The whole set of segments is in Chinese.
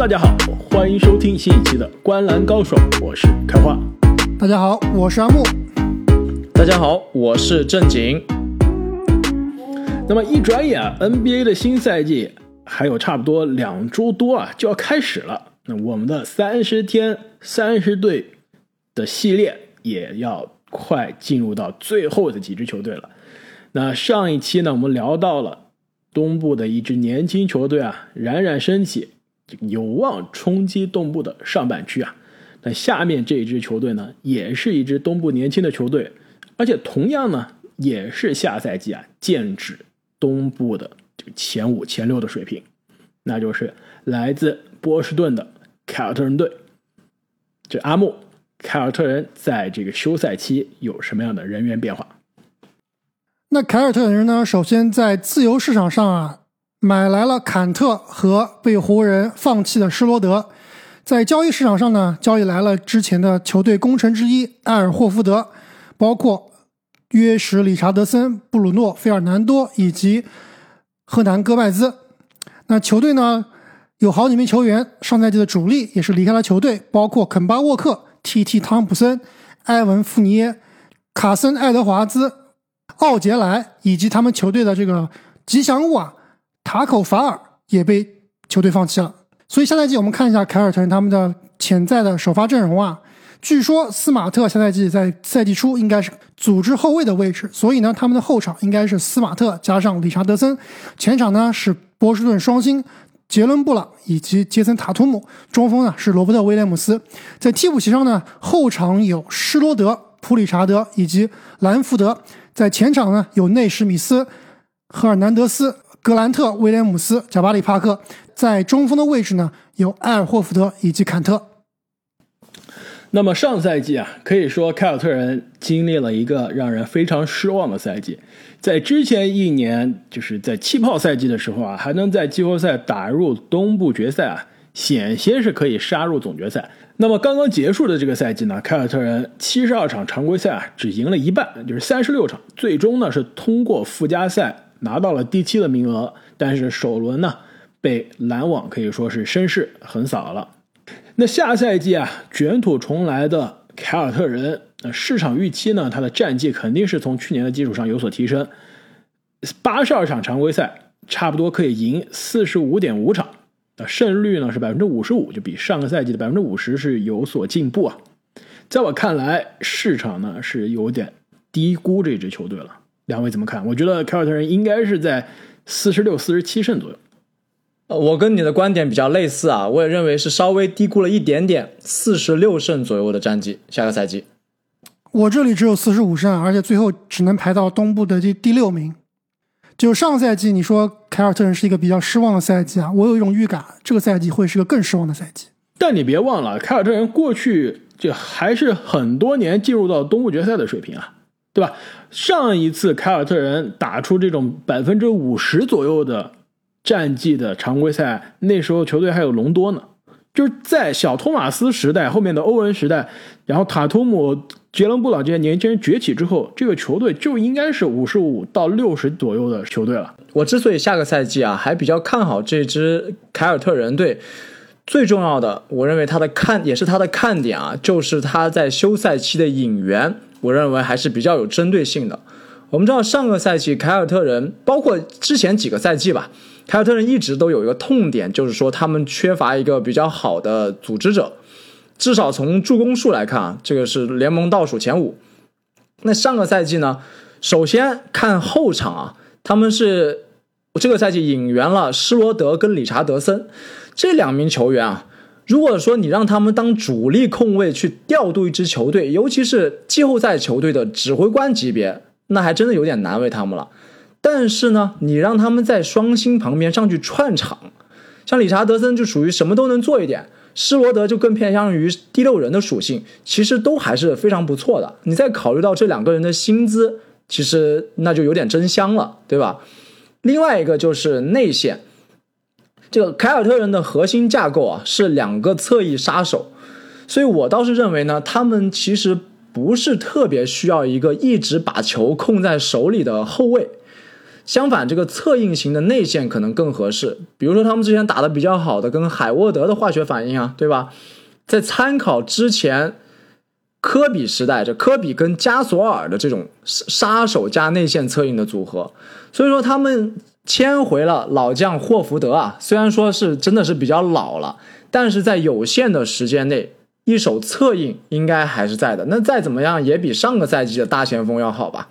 大家好，欢迎收听新一期的《观澜高手》，我是开花。大家好，我是阿木。大家好，我是正经。那么一转眼，NBA 的新赛季还有差不多两周多啊，就要开始了。那我们的三十天三十队的系列也要快进入到最后的几支球队了。那上一期呢，我们聊到了东部的一支年轻球队啊，冉冉升起，有望冲击东部的上半区啊。那下面这一支球队呢，也是一支东部年轻的球队，而且同样呢，也是下赛季啊剑指东部的这个前五、前六的水平，那就是来自波士顿的凯尔特人队。这阿木，凯尔特人在这个休赛期有什么样的人员变化？那凯尔特人呢？首先在自由市场上啊，买来了坎特和被湖人放弃的施罗德。在交易市场上呢，交易来了之前的球队功臣之一埃尔霍福德，包括约什、理查德森、布鲁诺、费尔南多以及赫南戈麦兹。那球队呢，有好几名球员上赛季的主力也是离开了球队，包括肯巴沃克、T.T. 汤普森、埃文富尼耶、卡森爱德华兹。奥杰莱以及他们球队的这个吉祥物啊，塔口法尔也被球队放弃了。所以下赛季我们看一下凯尔特人他们的潜在的首发阵容啊。据说斯马特下赛季在赛季初应该是组织后卫的位置，所以呢，他们的后场应该是斯马特加上理查德森，前场呢是波士顿双星杰伦布朗以及杰森塔图姆，中锋呢是罗伯特威廉姆斯，在替补席上呢后场有施罗德、普里查德以及兰福德。在前场呢，有内史密斯、赫尔南德斯、格兰特、威廉姆斯、贾巴里·帕克；在中锋的位置呢，有埃尔霍福德以及坎特。那么上赛季啊，可以说凯尔特人经历了一个让人非常失望的赛季。在之前一年，就是在气泡赛季的时候啊，还能在季后赛打入东部决赛啊，险些是可以杀入总决赛。那么刚刚结束的这个赛季呢，凯尔特人七十二场常规赛啊，只赢了一半，就是三十六场，最终呢是通过附加赛拿到了第七的名额，但是首轮呢被篮网可以说是声势横扫了。那下赛季啊，卷土重来的凯尔特人，那市场预期呢，他的战绩肯定是从去年的基础上有所提升，八十二场常规赛差不多可以赢四十五点五场。胜率呢是百分之五十五，就比上个赛季的百分之五十是有所进步啊。在我看来，市场呢是有点低估这支球队了。两位怎么看？我觉得凯尔特人应该是在四十六、四十七胜左右。呃，我跟你的观点比较类似啊，我也认为是稍微低估了一点点，四十六胜左右的战绩，下个赛季。我这里只有四十五胜，而且最后只能排到东部的第第六名。就上赛季，你说凯尔特人是一个比较失望的赛季啊，我有一种预感，这个赛季会是个更失望的赛季。但你别忘了，凯尔特人过去就还是很多年进入到东部决赛的水平啊，对吧？上一次凯尔特人打出这种百分之五十左右的战绩的常规赛，那时候球队还有隆多呢，就是在小托马斯时代后面的欧文时代，然后塔图姆。杰伦布朗这些年轻人崛起之后，这个球队就应该是五十五到六十左右的球队了。我之所以下个赛季啊还比较看好这支凯尔特人队，最重要的，我认为他的看也是他的看点啊，就是他在休赛期的引援，我认为还是比较有针对性的。我们知道上个赛季凯尔特人，包括之前几个赛季吧，凯尔特人一直都有一个痛点，就是说他们缺乏一个比较好的组织者。至少从助攻数来看啊，这个是联盟倒数前五。那上个赛季呢，首先看后场啊，他们是这个赛季引援了施罗德跟理查德森这两名球员啊。如果说你让他们当主力控卫去调度一支球队，尤其是季后赛球队的指挥官级别，那还真的有点难为他们了。但是呢，你让他们在双星旁边上去串场，像理查德森就属于什么都能做一点。施罗德就更偏向于第六人的属性，其实都还是非常不错的。你再考虑到这两个人的薪资，其实那就有点真香了，对吧？另外一个就是内线，这个凯尔特人的核心架构啊是两个侧翼杀手，所以我倒是认为呢，他们其实不是特别需要一个一直把球控在手里的后卫。相反，这个侧应型的内线可能更合适。比如说他们之前打的比较好的跟海沃德的化学反应啊，对吧？在参考之前科比时代，这科比跟加索尔的这种杀手加内线策应的组合，所以说他们签回了老将霍福德啊。虽然说是真的是比较老了，但是在有限的时间内，一手策应应该还是在的。那再怎么样也比上个赛季的大前锋要好吧？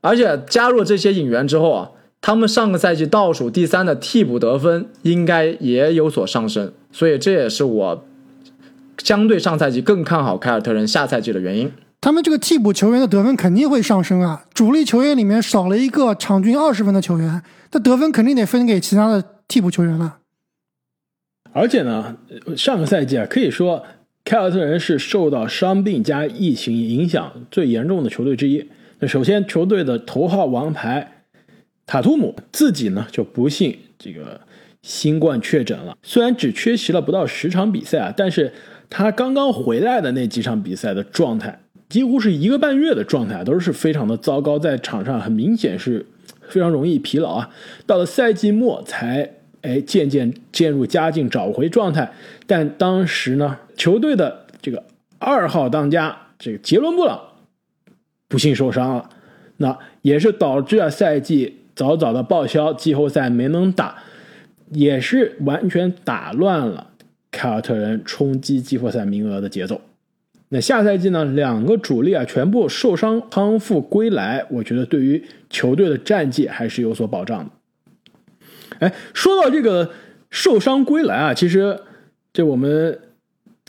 而且加入这些引援之后啊，他们上个赛季倒数第三的替补得分应该也有所上升，所以这也是我相对上赛季更看好凯尔特人下赛季的原因。他们这个替补球员的得分肯定会上升啊，主力球员里面少了一个场均二十分的球员，那得分肯定得分给其他的替补球员了。而且呢，上个赛季啊，可以说凯尔特人是受到伤病加疫情影响最严重的球队之一。那首先，球队的头号王牌塔图姆自己呢就不幸这个新冠确诊了。虽然只缺席了不到十场比赛啊，但是他刚刚回来的那几场比赛的状态，几乎是一个半月的状态都是非常的糟糕，在场上很明显是非常容易疲劳啊。到了赛季末才哎渐渐渐入佳境，找回状态。但当时呢，球队的这个二号当家这个杰伦布朗。不幸受伤了，那也是导致了赛季早早的报销，季后赛没能打，也是完全打乱了凯尔特人冲击季后赛名额的节奏。那下赛季呢，两个主力啊全部受伤康复归来，我觉得对于球队的战绩还是有所保障的。哎，说到这个受伤归来啊，其实这我们。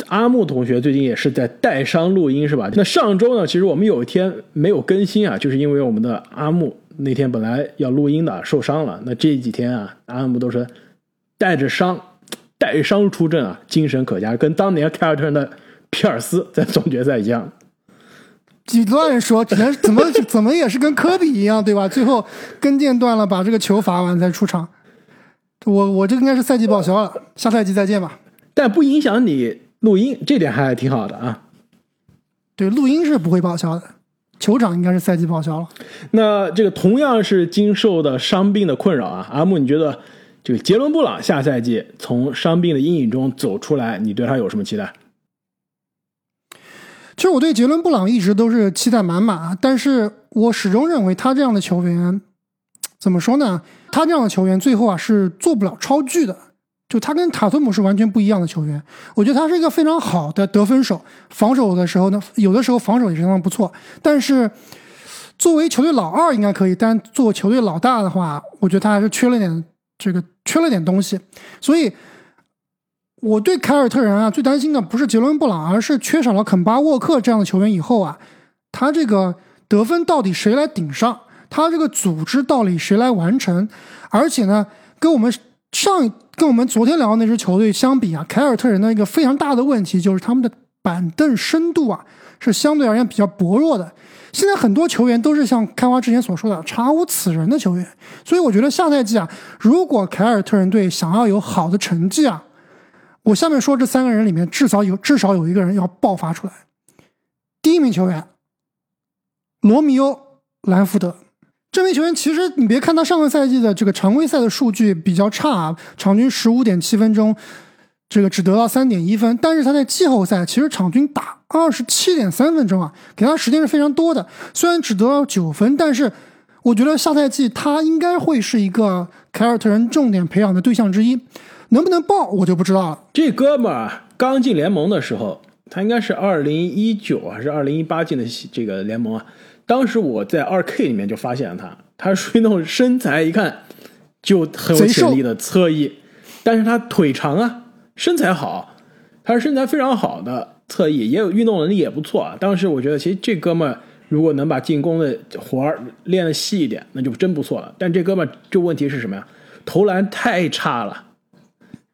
阿木同学最近也是在带伤录音，是吧？那上周呢，其实我们有一天没有更新啊，就是因为我们的阿木那天本来要录音的，受伤了。那这几天啊，阿木都是带着伤，带伤出阵啊，精神可嘉，跟当年凯尔特人的皮尔斯在总决赛一样。你乱说，只能 怎么怎么也是跟科比一样，对吧？最后跟腱断了，把这个球罚完才出场。我我这应该是赛季报销了，下赛季再见吧。但不影响你。录音这点还挺好的啊，对，录音是不会报销的，球场应该是赛季报销了。那这个同样是经受的伤病的困扰啊，阿木，你觉得这个杰伦布朗下赛季从伤病的阴影中走出来，你对他有什么期待？其实我对杰伦布朗一直都是期待满满，但是我始终认为他这样的球员，怎么说呢？他这样的球员最后啊是做不了超巨的。就他跟塔图姆是完全不一样的球员，我觉得他是一个非常好的得分手，防守的时候呢，有的时候防守也是相当不错。但是作为球队老二应该可以，但作为球队老大的话，我觉得他还是缺了点这个缺了点东西。所以我对凯尔特人啊最担心的不是杰伦布朗，而是缺少了肯巴沃克这样的球员以后啊，他这个得分到底谁来顶上？他这个组织到底谁来完成？而且呢，跟我们上。跟我们昨天聊的那支球队相比啊，凯尔特人的一个非常大的问题就是他们的板凳深度啊是相对而言比较薄弱的。现在很多球员都是像开花之前所说的查无此人的球员，所以我觉得下赛季啊，如果凯尔特人队想要有好的成绩啊，我下面说这三个人里面至少有至少有一个人要爆发出来。第一名球员罗密欧兰福德。这名球员其实，你别看他上个赛季的这个常规赛的数据比较差，啊，场均十五点七分钟，这个只得到三点一分。但是他在季后赛其实场均打二十七点三分钟啊，给他时间是非常多的。虽然只得到九分，但是我觉得下赛季他应该会是一个凯尔特人重点培养的对象之一。能不能爆，我就不知道了。这哥们儿刚进联盟的时候，他应该是二零一九还是二零一八进的这个联盟啊？当时我在二 K 里面就发现了他，他属于那种身材一看就很有潜力的侧翼，但是他腿长啊，身材好，他是身材非常好的侧翼，也有运动能力也不错啊。当时我觉得，其实这哥们儿如果能把进攻的活儿练的细一点，那就真不错了。但这哥们儿就问题是什么呀？投篮太差了，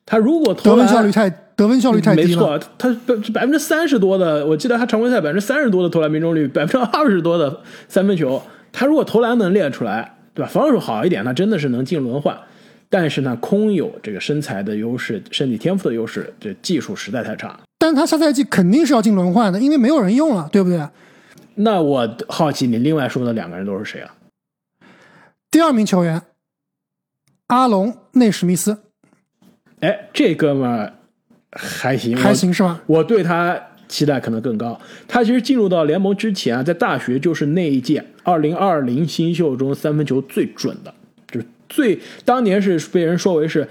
他如果投篮效率太。得分效率太低了。没错，他百百分之三十多的，我记得他常规赛百分之三十多的投篮命中率，百分之二十多的三分球。他如果投篮能练出来，对吧？防守好一点，他真的是能进轮换。但是呢，空有这个身材的优势、身体天赋的优势，这技术实在太差。但是他下赛季肯定是要进轮换的，因为没有人用了，对不对？那我好奇，你另外说的两个人都是谁啊？第二名球员阿隆内史密斯，哎，这哥们儿还行，还行是吧？我对他期待可能更高。他其实进入到联盟之前啊，在大学就是那一届二零二零新秀中三分球最准的，就是最当年是被人说为是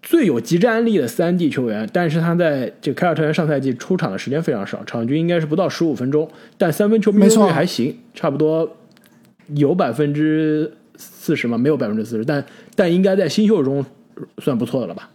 最有集战力的三 D 球员。但是他在这凯尔特人上赛季出场的时间非常少，场均应该是不到十五分钟，但三分球命中率还行，差不多有百分之四十嘛，没有百分之四十，但但应该在新秀中算不错的了吧。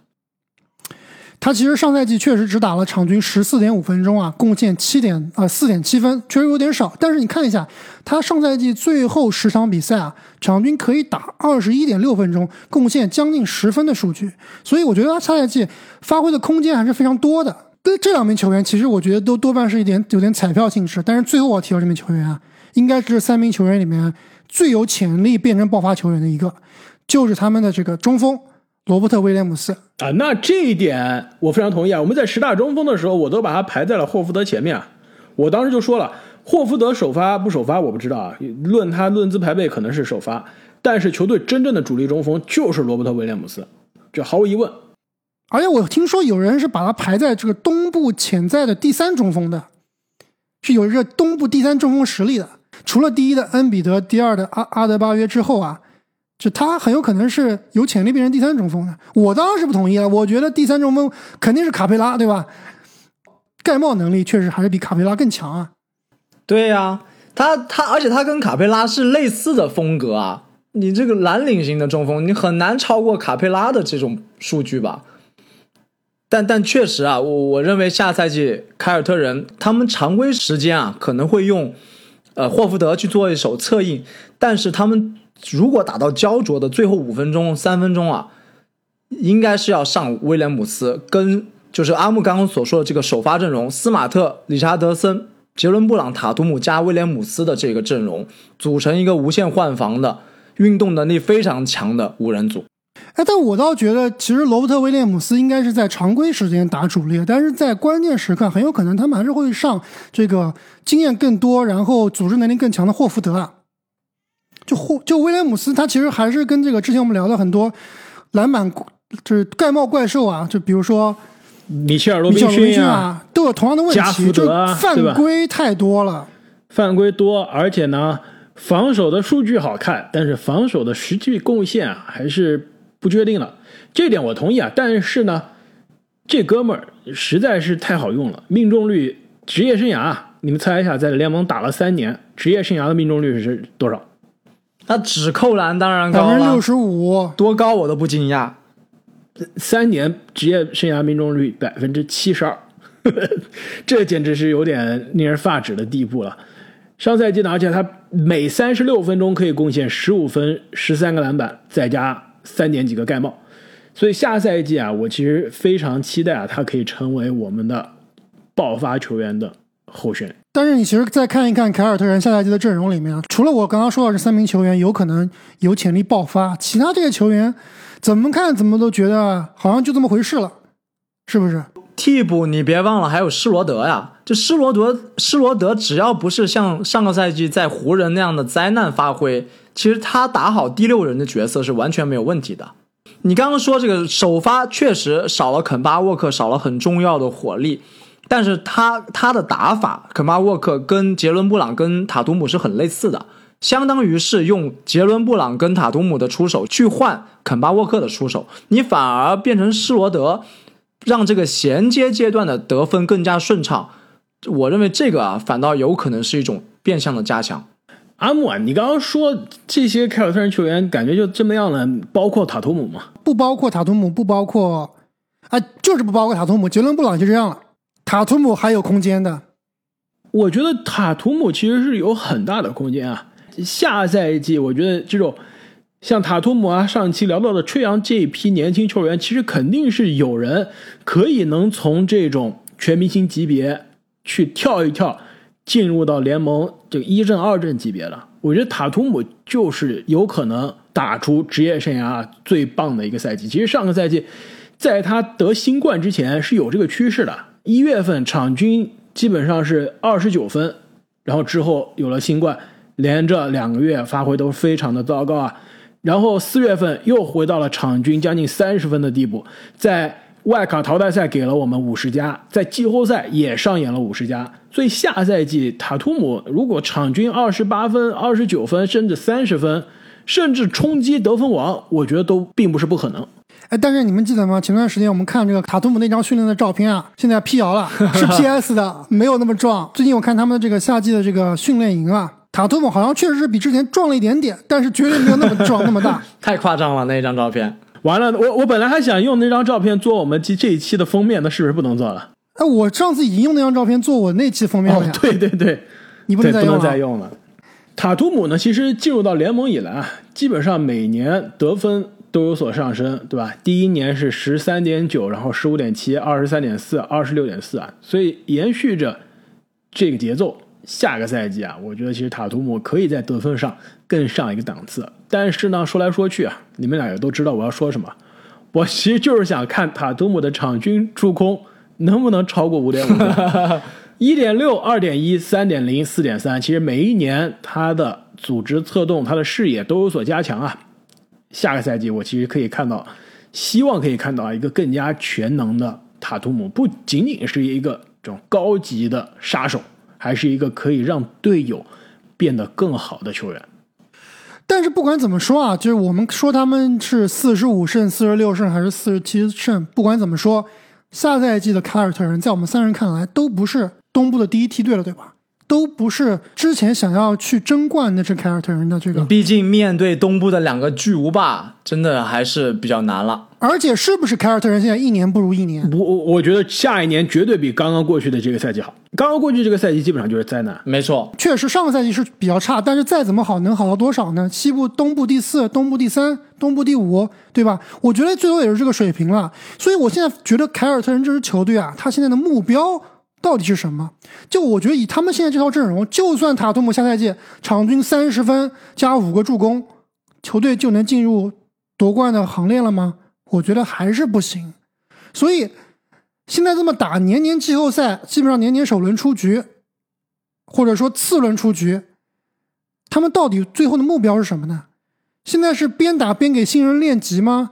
他其实上赛季确实只打了场均十四点五分钟啊，贡献七点啊四点七分，确实有点少。但是你看一下，他上赛季最后十场比赛啊，场均可以打二十一点六分钟，贡献将近十分的数据。所以我觉得他下赛季发挥的空间还是非常多的。对这两名球员，其实我觉得都多半是一点有点彩票性质。但是最后我提到这名球员啊，应该是三名球员里面最有潜力变成爆发球员的一个，就是他们的这个中锋。罗伯特·威廉姆斯啊，那这一点我非常同意啊。我们在十大中锋的时候，我都把他排在了霍福德前面啊。我当时就说了，霍福德首发不首发我不知道啊。论他论资排辈可能是首发，但是球队真正的主力中锋就是罗伯特·威廉姆斯，这毫无疑问。而且我听说有人是把他排在这个东部潜在的第三中锋的，是有一个东部第三中锋实力的。除了第一的恩比德，第二的阿阿德巴约之后啊。就他很有可能是有潜力变成第三中锋的，我当然是不同意了。我觉得第三中锋肯定是卡佩拉，对吧？盖帽能力确实还是比卡佩拉更强啊。对呀，他他，而且他跟卡佩拉是类似的风格啊。你这个蓝领型的中锋，你很难超过卡佩拉的这种数据吧？但但确实啊，我我认为下赛季凯尔特人他们常规时间啊可能会用呃霍福德去做一手策应，但是他们。如果打到焦灼的最后五分钟、三分钟啊，应该是要上威廉姆斯，跟就是阿木刚刚所说的这个首发阵容：斯马特、理查德森、杰伦布朗、塔图姆加威廉姆斯的这个阵容，组成一个无限换防的、运动能力非常强的五人组。哎，但我倒觉得，其实罗伯特·威廉姆斯应该是在常规时间打主力，但是在关键时刻，很有可能他们还是会上这个经验更多、然后组织能力更强的霍福德啊。就霍就威廉姆斯，他其实还是跟这个之前我们聊的很多篮板就是盖帽怪兽啊，就比如说米切尔·罗宾逊啊，都有同样的问题，就犯规太多了，犯规多，而且呢，防守的数据好看，但是防守的实际贡献啊还是不确定了。这点我同意啊，但是呢，这哥们儿实在是太好用了，命中率职业生涯啊，你们猜一下，在联盟打了三年，职业生涯的命中率是多少？他只扣篮当然高了，百分之六十五，多高我都不惊讶。三年职业生涯命中率百分之七十二，这简直是有点令人发指的地步了。上赛季呢，而且他每三十六分钟可以贡献十五分、十三个篮板，再加三点几个盖帽。所以下赛季啊，我其实非常期待啊，他可以成为我们的爆发球员的候选。但是你其实再看一看凯尔特人下赛季的阵容里面，除了我刚刚说到这三名球员有可能有潜力爆发，其他这些球员怎么看怎么都觉得好像就这么回事了，是不是？替补你别忘了还有施罗德呀，就施罗德，施罗德只要不是像上个赛季在湖人那样的灾难发挥，其实他打好第六人的角色是完全没有问题的。你刚刚说这个首发确实少了肯巴沃克，少了很重要的火力。但是他他的打法，肯巴沃克跟杰伦布朗跟塔图姆是很类似的，相当于是用杰伦布朗跟塔图姆的出手去换肯巴沃克的出手，你反而变成施罗德，让这个衔接阶段的得分更加顺畅。我认为这个啊，反倒有可能是一种变相的加强。阿木啊，你刚刚说这些凯尔特人球员感觉就这么样了，包括塔图姆吗？不包括塔图姆，不包括，啊，就是不包括塔图姆，杰伦布朗就这样了。塔图姆还有空间的，我觉得塔图姆其实是有很大的空间啊。下赛季我觉得这种像塔图姆啊，上期聊到的吹杨这一批年轻球员，其实肯定是有人可以能从这种全明星级别去跳一跳，进入到联盟这个一阵二阵级别的。我觉得塔图姆就是有可能打出职业生涯最棒的一个赛季。其实上个赛季在他得新冠之前是有这个趋势的。一月份场均基本上是二十九分，然后之后有了新冠，连着两个月发挥都非常的糟糕啊。然后四月份又回到了场均将近三十分的地步，在外卡淘汰赛给了我们五十加，在季后赛也上演了五十加。所以下赛季塔图姆如果场均二十八分、二十九分，甚至三十分，甚至冲击得分王，我觉得都并不是不可能。哎，但是你们记得吗？前段时间我们看这个塔图姆那张训练的照片啊，现在辟谣了，是 PS 的，没有那么壮。最近我看他们这个夏季的这个训练营啊，塔图姆好像确实是比之前壮了一点点，但是绝对没有那么壮那么大。太夸张了那张照片。完了，我我本来还想用那张照片做我们这这一期的封面，那是不是不能做了？哎，我上次已经用那张照片做我那期封面了呀。哦，对对对，你不能。再用了。塔图姆呢，其实进入到联盟以来啊，基本上每年得分都有所上升，对吧？第一年是十三点九，然后十五点七，二十三点四，二十六点四啊，所以延续着这个节奏。下个赛季啊，我觉得其实塔图姆可以在得分上更上一个档次。但是呢，说来说去啊，你们俩也都知道我要说什么。我其实就是想看塔图姆的场均助攻能不能超过五点五个。一点六、二点一、三点零、四点三，其实每一年他的组织策动、他的视野都有所加强啊。下个赛季我其实可以看到，希望可以看到一个更加全能的塔图姆，不仅仅是一个这种高级的杀手，还是一个可以让队友变得更好的球员。但是不管怎么说啊，就是我们说他们是四十五胜、四十六胜还是四十七胜，不管怎么说，下赛季的凯尔特人在我们三人看来都不是东部的第一梯队了，对吧？都不是之前想要去争冠那支凯尔特人的这个，毕竟面对东部的两个巨无霸，真的还是比较难了。而且是不是凯尔特人现在一年不如一年？我我我觉得下一年绝对比刚刚过去的这个赛季好。刚刚过去这个赛季基本上就是灾难。没错，确实上个赛季是比较差，但是再怎么好，能好到多少呢？西部、东部第四，东部第三，东部第五，对吧？我觉得最多也是这个水平了。所以我现在觉得凯尔特人这支球队啊，他现在的目标到底是什么？就我觉得以他们现在这套阵容，就算塔图姆下赛季场均三十分加五个助攻，球队就能进入夺冠的行列了吗？我觉得还是不行。所以现在这么打，年年季后赛基本上年年首轮出局，或者说次轮出局，他们到底最后的目标是什么呢？现在是边打边给新人练级吗？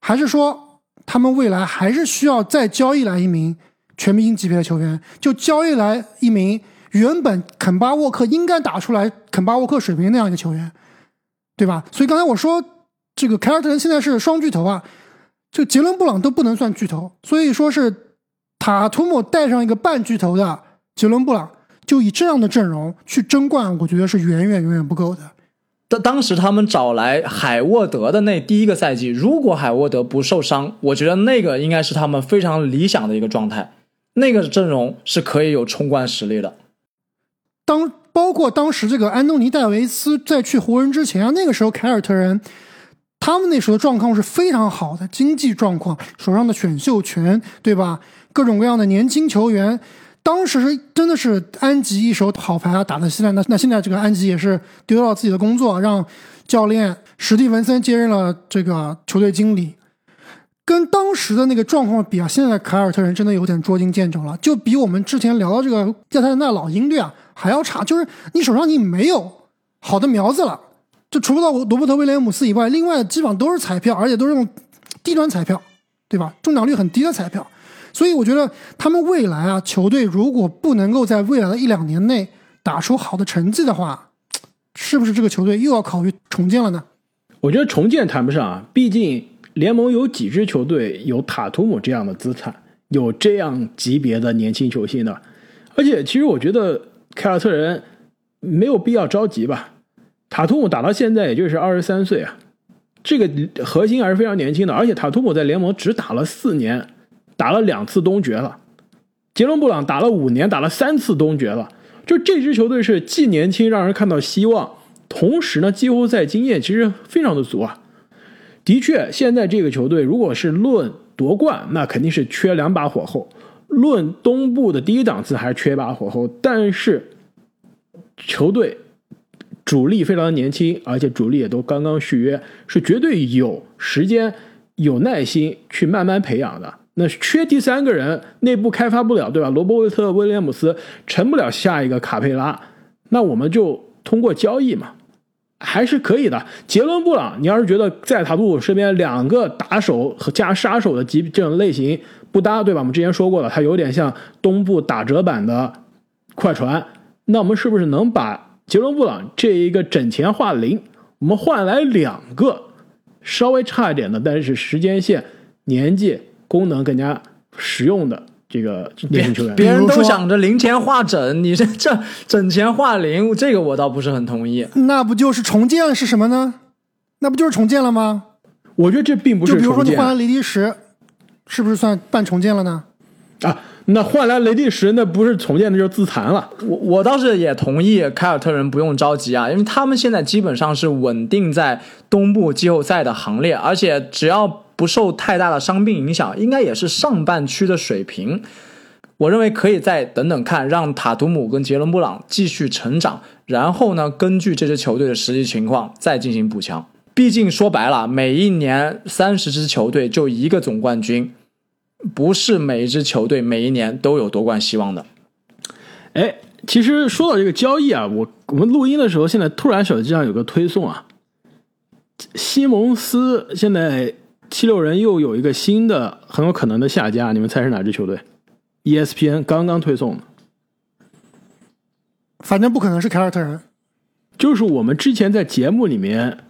还是说他们未来还是需要再交易来一名全明星级别的球员？就交易来一名原本肯巴沃克应该打出来肯巴沃克水平那样一个球员，对吧？所以刚才我说这个凯尔特人现在是双巨头啊，就杰伦布朗都不能算巨头，所以说是塔图姆带上一个半巨头的杰伦布朗，就以这样的阵容去争冠，我觉得是远远远远不够的。当当时他们找来海沃德的那第一个赛季，如果海沃德不受伤，我觉得那个应该是他们非常理想的一个状态，那个阵容是可以有冲冠实力的。当包括当时这个安东尼戴维斯在去湖人之前啊，那个时候凯尔特人他们那时候的状况是非常好的，经济状况，手上的选秀权，对吧？各种各样的年轻球员，当时真的是安吉一手好牌啊，打得稀烂。那那现在这个安吉也是丢掉自己的工作，让教练史蒂文森接任了这个球队经理。跟当时的那个状况比啊，现在的凯尔特人真的有点捉襟见肘了，就比我们之前聊到这个亚特兰大老鹰队啊还要差。就是你手上你没有好的苗子了，就除了罗伯特威廉姆斯以外，另外基本上都是彩票，而且都是那种低端彩票，对吧？中奖率很低的彩票。所以我觉得他们未来啊，球队如果不能够在未来的一两年内打出好的成绩的话，是不是这个球队又要考虑重建了呢？我觉得重建谈不上啊，毕竟联盟有几支球队有塔图姆这样的资产，有这样级别的年轻球星的，而且其实我觉得凯尔特人没有必要着急吧。塔图姆打到现在也就是二十三岁啊，这个核心还是非常年轻的，而且塔图姆在联盟只打了四年，打了两次东决了，杰伦布朗打了五年，打了三次东决了，就这支球队是既年轻，让人看到希望。同时呢，季后赛经验其实非常的足啊。的确，现在这个球队如果是论夺冠，那肯定是缺两把火候；论东部的第一档次，还是缺一把火候。但是球队主力非常的年轻，而且主力也都刚刚续约，是绝对有时间、有耐心去慢慢培养的。那缺第三个人，内部开发不了，对吧？罗伯特·威廉姆斯成不了下一个卡佩拉，那我们就通过交易嘛，还是可以的。杰伦布朗，你要是觉得在塔图姆身边两个打手和加杀手的级这种类型不搭，对吧？我们之前说过了，他有点像东部打折版的快船。那我们是不是能把杰伦布朗这一个整钱化零，我们换来两个稍微差一点的，但是时间线、年纪、功能更加实用的这个年轻球员？别人都想着零钱化整，你这这整钱化零，这个我倒不是很同意。那不就是重建是什么呢？那不就是重建了吗？我觉得这并不是就比如说你换来雷迪什，是不是算半重建了呢？啊。那换来雷迪什，那不是重建，那就是自残了。我我倒是也同意凯尔特人不用着急啊，因为他们现在基本上是稳定在东部季后赛的行列，而且只要不受太大的伤病影响，应该也是上半区的水平。我认为可以再等等看，让塔图姆跟杰伦布朗继续成长，然后呢，根据这支球队的实际情况再进行补强。毕竟说白了，每一年三十支球队就一个总冠军，不是每一支球队每一年都有夺冠希望的。哎，其实说到这个交易啊，我我们录音的时候，现在突然手机上有个推送啊，西蒙斯现在七六人又有一个新的很有可能的下家，你们猜是哪支球队？ESPN 刚刚推送的，反正不可能是凯尔特人。就是我们之前在节目里面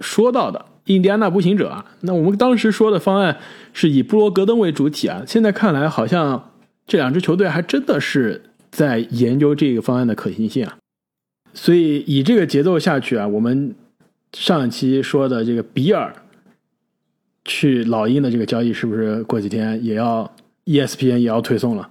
说到的印第安纳步行者啊。那我们当时说的方案是以布罗格登为主体啊，现在看来好像这两支球队还真的是在研究这个方案的可行性啊。所以以这个节奏下去啊，我们上一期说的这个比尔去老鹰的这个交易，是不是过几天也要 ESPN 也要推送了？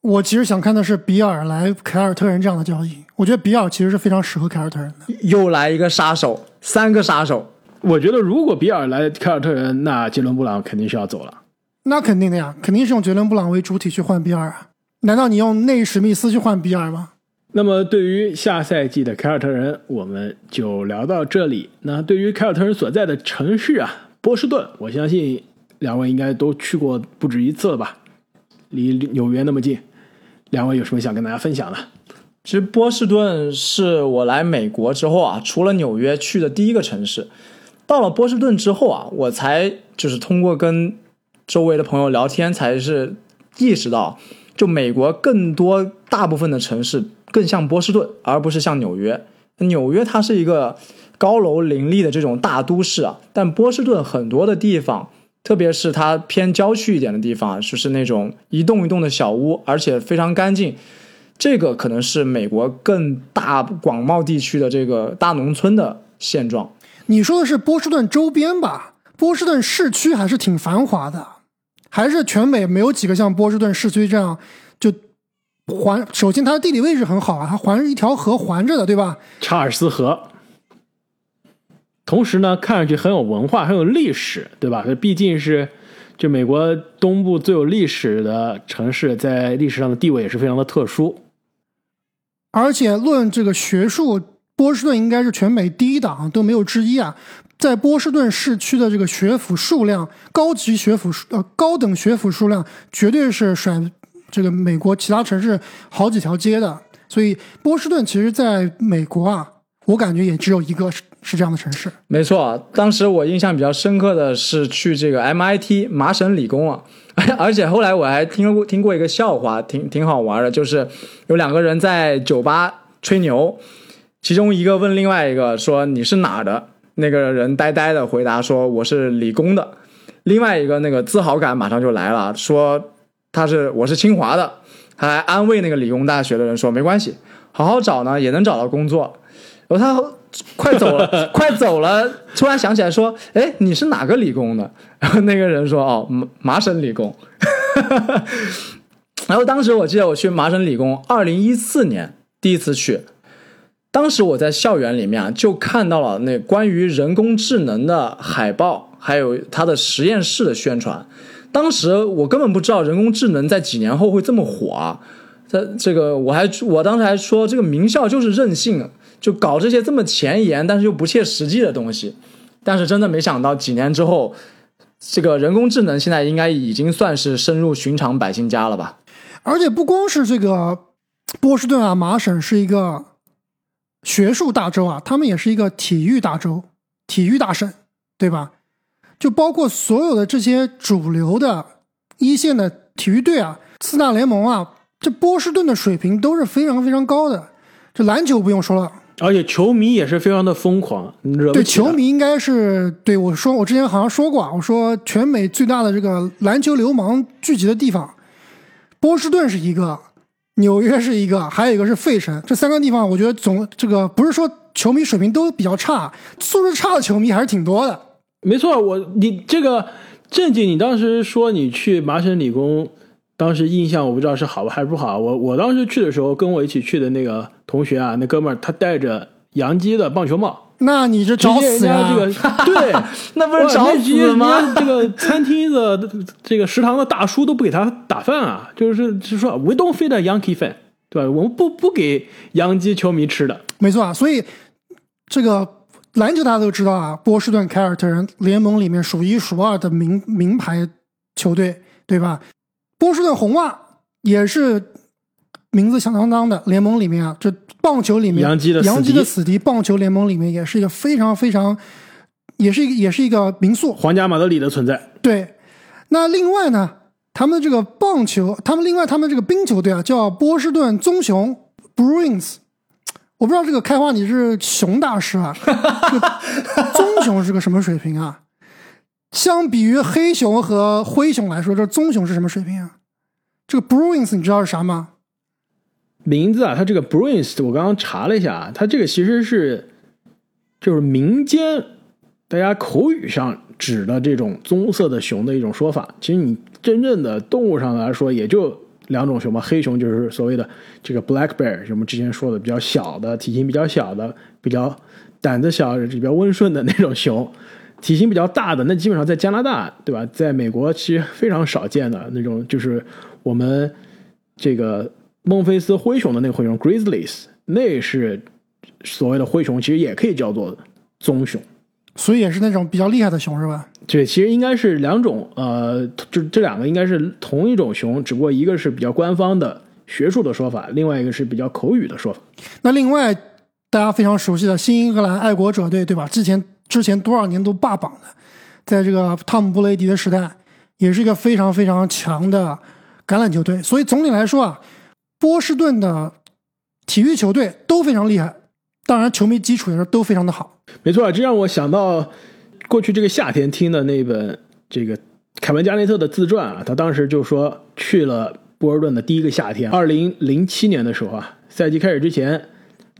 我其实想看的是比尔来凯尔特人这样的交易，我觉得比尔其实是非常适合凯尔特人的。又来一个杀手，三个杀手。我觉得如果比尔来凯尔特人，那杰伦布朗肯定是要走了。那肯定的呀，肯定是用杰伦布朗为主体去换比尔啊。难道你用内史密斯去换比尔吗？那么对于下赛季的凯尔特人，我们就聊到这里。那对于凯尔特人所在的城市啊，波士顿，我相信两位应该都去过不止一次了吧？离纽约那么近，两位有什么想跟大家分享的？其实波士顿是我来美国之后啊，除了纽约去的第一个城市。到了波士顿之后啊，我才就是通过跟周围的朋友聊天，才是意识到，就美国更多大部分的城市更像波士顿，而不是像纽约。纽约它是一个高楼林立的这种大都市啊，但波士顿很多的地方，特别是它偏郊区一点的地方啊，就是那种一栋一栋的小屋，而且非常干净。这个可能是美国更大广袤地区的这个大农村的现状。你说的是波士顿周边吧？波士顿市区还是挺繁华的，还是全美没有几个像波士顿市区这样环。首先，它的地理位置很好啊，它环一条河环着的，对吧？查尔斯河。同时呢，看上去很有文化，很有历史，对吧？这毕竟是就美国东部最有历史的城市，在历史上的地位也是非常的特殊。而且论这个学术，波士顿应该是全美第一档，都没有之一啊。在波士顿市区的这个学府数量，高级学府数呃高等学府数量，绝对是甩这个美国其他城市好几条街的。所以波士顿其实在美国啊，我感觉也只有一个是是这样的城市。没错，当时我印象比较深刻的是去这个 MIT 麻省理工啊，而且后来我还听过听过一个笑话，挺挺好玩的，就是有两个人在酒吧吹牛，其中一个问另外一个说你是哪儿的？那个人呆呆的回答说我是理工的，另外一个那个自豪感马上就来了，说他是我是清华的，他还安慰那个理工大学的人说没关系，好好找呢也能找到工作。然后他快走了，快走了，突然想起来说，哎，你是哪个理工的？然后那个人说，哦，麻麻省理工。然后当时我记得我去麻省理工，二零一四年第一次去，当时我在校园里面，就看到了那关于人工智能的海报，还有它的实验室的宣传。当时我根本不知道人工智能在几年后会这么火啊！这这个我还我当时还说，这个名校就是任性，就搞这些这么前沿但是又不切实际的东西。但是真的没想到，几年之后，这个人工智能现在应该已经算是深入寻常百姓家了吧？而且不光是这个波士顿啊，麻省是一个学术大洲啊，他们也是一个体育大洲、体育大省，对吧？就包括所有的这些主流的一线的体育队啊，四大联盟啊，这波士顿的水平都是非常非常高的。这篮球不用说了，而且球迷也是非常的疯狂，惹不对起的球迷应该是对我说，我之前好像说过啊，我说全美最大的这个篮球流氓聚集的地方，波士顿是一个，纽约是一个，还有一个是费城，这三个地方，我觉得总这个不是说球迷水平都比较差，素质差的球迷还是挺多的。没错，我你这个正经，你当时说你去麻省理工，当时印象我不知道是好还是不好。我我当时去的时候，跟我一起去的那个同学啊，那哥们儿他戴着洋基的棒球帽，那你是找死呀！这个 对，那不是哇找死吗？这个餐厅的这个食堂的大叔都不给他打饭啊，就是就是说 we don't feed a Yankee fan，对吧？我们不不给洋基球迷吃的。没错啊，所以这个篮球大家都知道啊，波士顿凯尔特人联盟里面数一数二的名名牌球队，对吧？波士顿红袜也是名字响当当的，联盟里面啊，这棒球里面洋基的死敌洋基的死敌，棒球联盟里面也是一个非常非常，也是一个也是一个名宿。皇家马德里的存在，对，那另外呢，他们这个棒球，他们另外他们这个冰球队啊，叫波士顿棕熊 Bruins。我不知道这个开花你是熊大师啊，这个棕熊是个什么水平啊？相比于黑熊和灰熊来说，这棕熊是什么水平啊？这个 Bruins 你知道是啥吗？名字啊，它这个 Bruins，我刚刚查了一下啊，它这个其实是就是民间大家口语上指的这种棕色的熊的一种说法。其实你真正的动物上来说，也就两种熊嘛，黑熊就是所谓的这个 black bear，我们之前说的比较小的、体型比较小的、比较胆子小、比较温顺的那种熊。体型比较大的，那基本上在加拿大，对吧？在美国其实非常少见的那种，就是我们这个孟菲斯灰熊的那个灰熊 Grizzlies，那是所谓的灰熊，其实也可以叫做棕熊。所以也是那种比较厉害的熊是吧？对其实应该是两种，呃，就这两个应该是同一种熊，只不过一个是比较官方的学术的说法，另外一个是比较口语的说法。那另外大家非常熟悉的新英格兰爱国者队，对吧？之前之前多少年都霸榜的，在这个汤姆布雷迪的时代，也是一个非常非常强的橄榄球队。所以总体来说啊，波士顿的体育球队都非常厉害，当然球迷基础也是都非常的好。没错，这让我想到过去这个夏天听的那本这个凯文加内特的自传啊，他当时就说去了波士顿的第一个夏天，二零零七年的时候啊，赛季开始之前，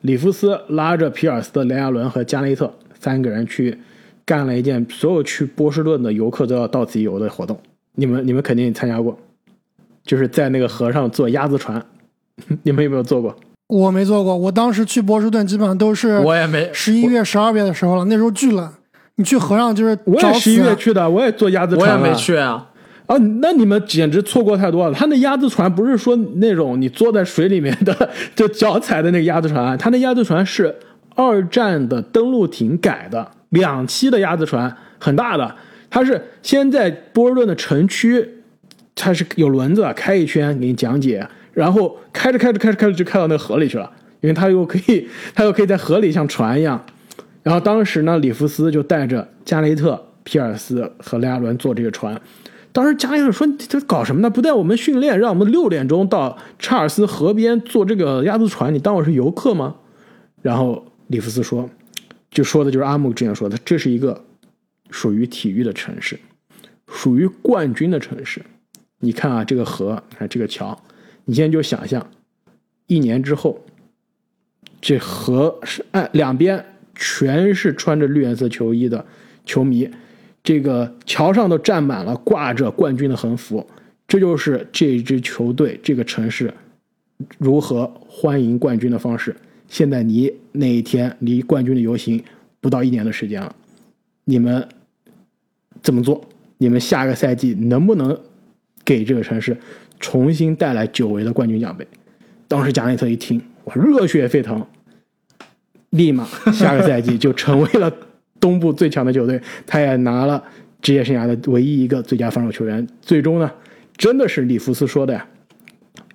里弗斯拉着皮尔斯、雷亚伦和加内特三个人去干了一件所有去波士顿的游客都要到此一游的活动。你们你们肯定参加过，就是在那个河上坐鸭子船，你们有没有坐过？我没做过，我当时去波士顿基本上都是我也没，十一月、十二月的时候了，那时候巨冷，你去河上就是我也十一。月去的，我也坐鸭子船。我也没去啊。啊，那你们简直错过太多了。他那鸭子船不是说那种你坐在水里面的，就脚踩的那个鸭子船，他那鸭子船是二战的登陆艇改的，两栖的鸭子船，很大的。它是先在波士顿的城区，它是有轮子开一圈给你讲解，然后开着开着开着开着就开到那个河里去了，因为他又可以，他又可以在河里像船一样。然后当时呢，里弗斯就带着加雷特、皮尔斯和雷阿伦坐这个船。当时加雷特说：“你这搞什么呢？不带我们训练，让我们六点钟到查尔斯河边坐这个鸭子船，你当我是游客吗？”然后里弗斯说：“就说的就是阿木之前说的，这是一个属于体育的城市，属于冠军的城市。你看啊，这个河，看这个桥，你现在就想象，一年之后，这河是岸两边全是穿着绿颜色球衣的球迷，这个桥上都站满了挂着冠军的横幅，这就是这支球队这个城市如何欢迎冠军的方式。现在离那一天离冠军的游行不到一年的时间了，你们怎么做？你们下个赛季能不能给这个城市重新带来久违的冠军奖杯？当时贾内特一听，我，热血沸腾，立马下个赛季就成为了东部最强的球队，他也拿了职业生涯的唯一一个最佳防守球员。最终呢，真的是里弗斯说的呀，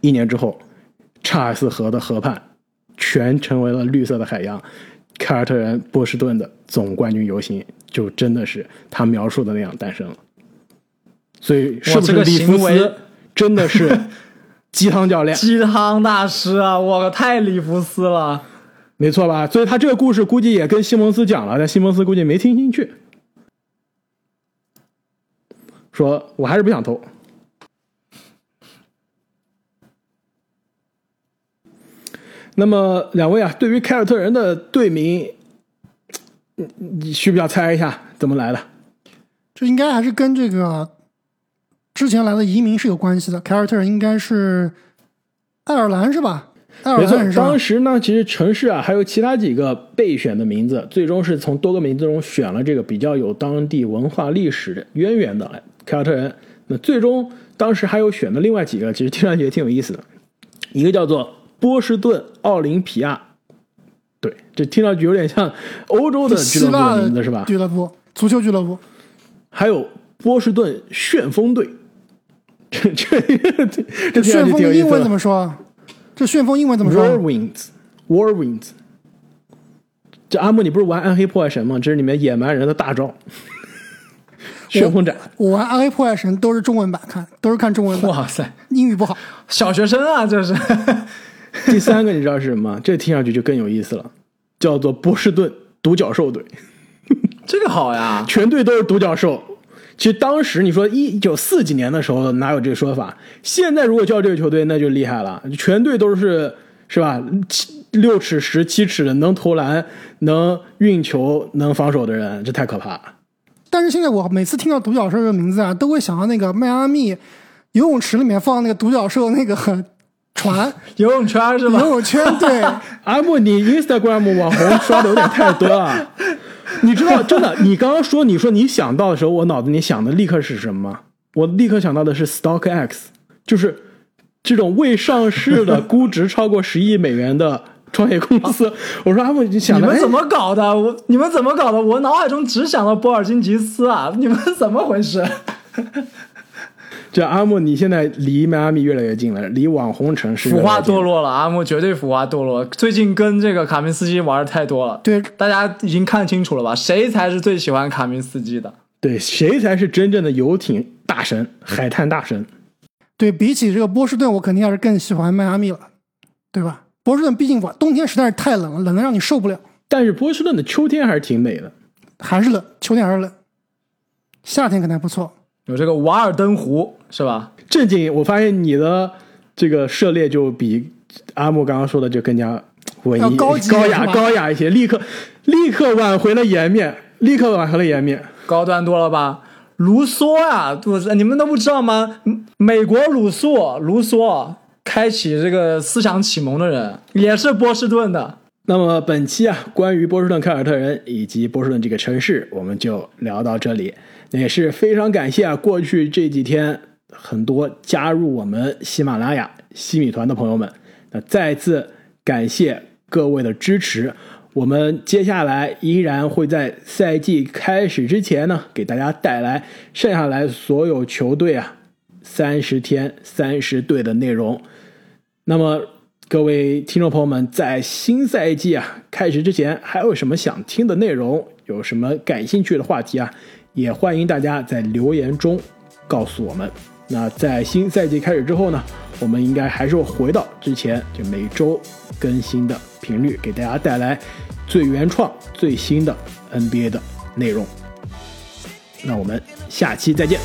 一年之后，查尔斯河的河畔全成为了绿色的海洋。凯尔特人波士顿的总冠军游行就真的是他描述的那样诞生了。所以是不是里弗斯真的是 鸡汤教练？鸡汤大师啊，我靠，太里弗斯了。没错吧？所以他这个故事估计也跟西蒙斯讲了，但西蒙斯估计没听进去，说我还是不想投。那么两位啊，对于凯尔特人的队名，嗯你需不需要猜一下怎么来的？这应该还是跟这个之前来的移民是有关系的。凯尔特人应该是爱尔兰是吧？爱尔兰，是当？时呢，其实城市啊还有其他几个备选的名字，最终是从多个名字中选了这个比较有当地文化历史渊源的哎凯尔特人。那最终当时还有选的另外几个，其实听上去也挺有意思的，一个叫做波士顿奥林匹亚，对，这听上去有点像欧洲的俱乐部名字是吧？俱乐部，足球俱乐部。还有波士顿旋风队，这这这这旋风英文怎。么说啊？这旋风英文怎么说啊？Warwinds，Warwinds。这阿木，你不是玩暗黑破坏神吗？这是里面野蛮人的大招。旋风斩，我玩《暗黑破坏神》都是中文版看，都是看中文版，哇塞，英语不好。小学生啊，这是。第三个你知道是什么？这听上去就更有意思了，叫做波士顿独角兽队，这个好呀，全队都是独角兽。其实当时你说一九四几年的时候哪有这个说法？现在如果叫这个球队那就厉害了，全队都是是吧？七六尺十七尺的，能投篮、能运球、能防守的人，这太可怕了。但是现在我每次听到独角兽这个名字啊，都会想到那个迈阿密游泳池里面放那个独角兽那个 船游泳圈是吧游？泳圈，对，阿木，你 Instagram 网红刷的有点太多了。你知道，真的，你刚刚说你说你想到的时候，我脑子里想的立刻是什么吗？我立刻想到的是 StockX，就是这种未上市的、估值超过十亿美元的创业公司。我说阿木，你想的哎你们怎么搞的？我你们怎么搞的？我脑海中只想到波尔津吉斯啊！你们怎么回事？这阿木，你现在离迈阿密越来越近了，离网红城市越腐化堕落了，阿木绝对腐化堕落。最近跟这个卡明斯基玩的太多了，对，大家已经看清楚了吧？谁才是最喜欢卡明斯基的？对，谁才是真正的游艇大神、海滩大神？对比起这个波士顿，我肯定还是更喜欢迈阿密了，对吧？波士顿毕竟我冬天实在是太冷了，冷的让你受不了，但是波士顿的秋天还是挺美的。还是冷，秋天还是冷，夏天可能还不错。有这个瓦尔登湖是吧？正经，我发现你的这个涉猎就比阿木刚刚说的就更加文艺、要高高雅、高雅一些，立刻立刻挽回了颜面，立刻挽回了颜面。高端多了吧？卢梭呀、我你们都不知道吗？嗯美国鲁肃，卢梭开启这个思想启蒙的人，也是波士顿的。那么本期啊，关于波士顿凯尔特人以及波士顿这个城市，我们就聊到这里。也是非常感谢啊，过去这几天很多加入我们喜马拉雅西米团的朋友们，那再次感谢各位的支持。我们接下来依然会在赛季开始之前呢，给大家带来剩下来所有球队啊三十天三十队的内容。那么，各位听众朋友们，在新赛季啊开始之前，还有什么想听的内容？有什么感兴趣的话题啊？也欢迎大家在留言中告诉我们。那在新赛季开始之后呢，我们应该还是会回到之前就每周更新的频率，给大家带来最原创、最新的 NBA 的内容。那我们下期再见。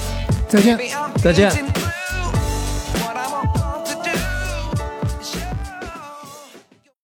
再见。再见。